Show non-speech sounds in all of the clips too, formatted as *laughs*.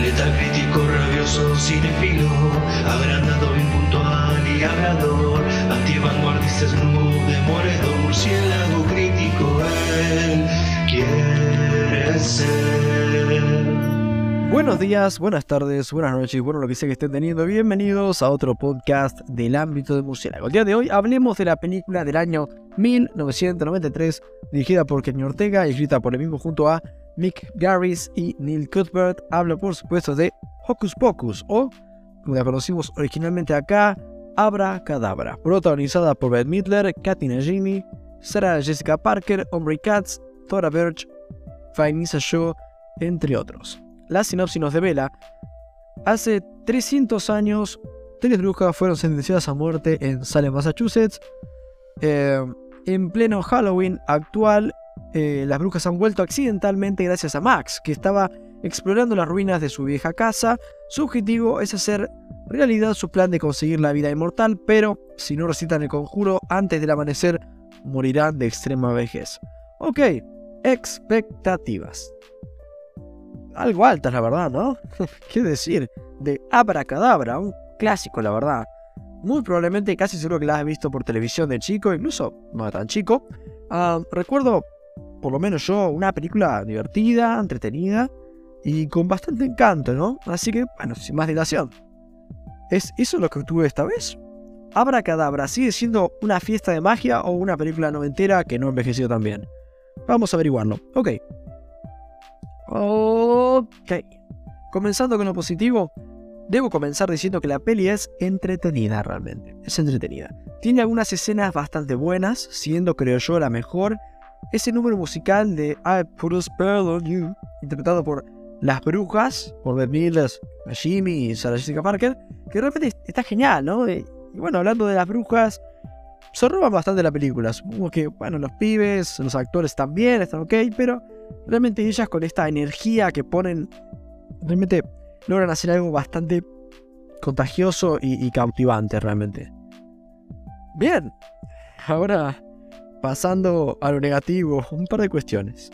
Letal crítico, rabioso, cinefilo, agrandado, y crítico, él quiere ser. Buenos días, buenas tardes, buenas noches, bueno lo que sea que estén teniendo, bienvenidos a otro podcast del ámbito de murciélago. El día de hoy hablemos de la película del año 1993, dirigida por Kenny Ortega y escrita por el mismo junto a Mick Garris y Neil Cuthbert. Habla por supuesto de Hocus Pocus o, como la conocimos originalmente acá, Abra Cadabra, protagonizada por Beth Midler, Kathy Najimy, Sarah Jessica Parker, Omri Katz, Thora Birch, Vanessa Shaw, entre otros la sinopsis nos devela, hace 300 años, tres brujas fueron sentenciadas a muerte en Salem, Massachusetts. Eh, en pleno Halloween actual, eh, las brujas han vuelto accidentalmente gracias a Max, que estaba explorando las ruinas de su vieja casa. Su objetivo es hacer realidad su plan de conseguir la vida inmortal, pero si no recitan el conjuro antes del amanecer, morirán de extrema vejez. Ok, expectativas algo altas, la verdad, ¿no? *laughs* ¿Qué decir? De Abracadabra, un clásico, la verdad. Muy probablemente, casi seguro que la has visto por televisión de chico, incluso no tan chico. Ah, recuerdo, por lo menos yo, una película divertida, entretenida y con bastante encanto, ¿no? Así que, bueno, sin más dilación. ¿Es eso lo que tuve esta vez? Abracadabra, ¿sigue siendo una fiesta de magia o una película noventera que no envejeció tan bien? Vamos a averiguarlo. Ok, Ok. Comenzando con lo positivo, debo comenzar diciendo que la peli es entretenida realmente. Es entretenida. Tiene algunas escenas bastante buenas, siendo creo yo la mejor. Ese número musical de I Put a Spell on You, interpretado por Las Brujas, por Beth Mills, Jimmy y Sarah Jessica Parker, que realmente está genial, ¿no? Y, bueno, hablando de las brujas, se roban bastante la película. Supongo que, bueno, los pibes, los actores también están ok, pero realmente ellas con esta energía que ponen, realmente logran hacer algo bastante contagioso y, cautivante realmente. Bien, ahora pasando a lo negativo, un par de cuestiones.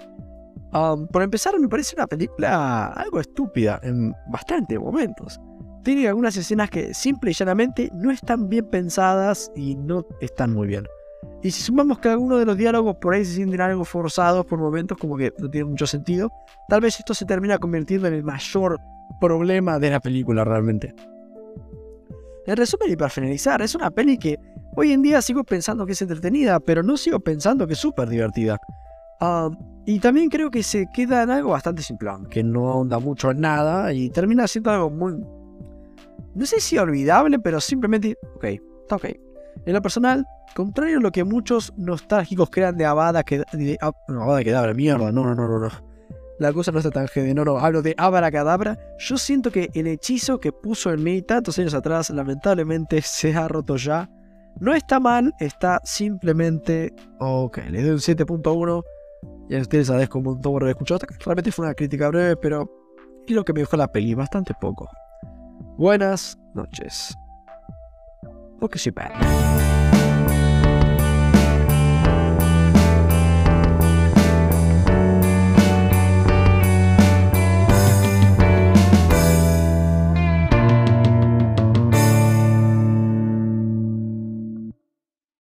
por empezar, me parece una película algo estúpida en bastantes momentos. Tiene algunas escenas que simple y llanamente no están bien pensadas y no están muy bien. Y si sumamos que algunos de los diálogos por ahí se sienten algo forzados por momentos, como que no tiene mucho sentido, tal vez esto se termina convirtiendo en el mayor problema de la película realmente. En resumen y para finalizar, es una peli que hoy en día sigo pensando que es entretenida, pero no sigo pensando que es súper divertida. Ah, y también creo que se queda en algo bastante simplón, que no ahonda mucho en nada y termina siendo algo muy... No sé si olvidable, pero simplemente... Ok, está ok. En lo personal, contrario a lo que muchos nostálgicos crean de Abada que ah, no, Abada Kedabra, mierda, no, no, no, no, La cosa no está tan genial, no, no, hablo de Cadabra. Yo siento que el hechizo que puso en mí tantos años atrás, lamentablemente *laughs* se ha roto ya. No está mal, está simplemente. Ok, le doy un 7.1. Y a ustedes como un tomo escuchado. Realmente fue una crítica breve, pero. Y lo que me dijo la peli, bastante poco. Buenas noches. You back.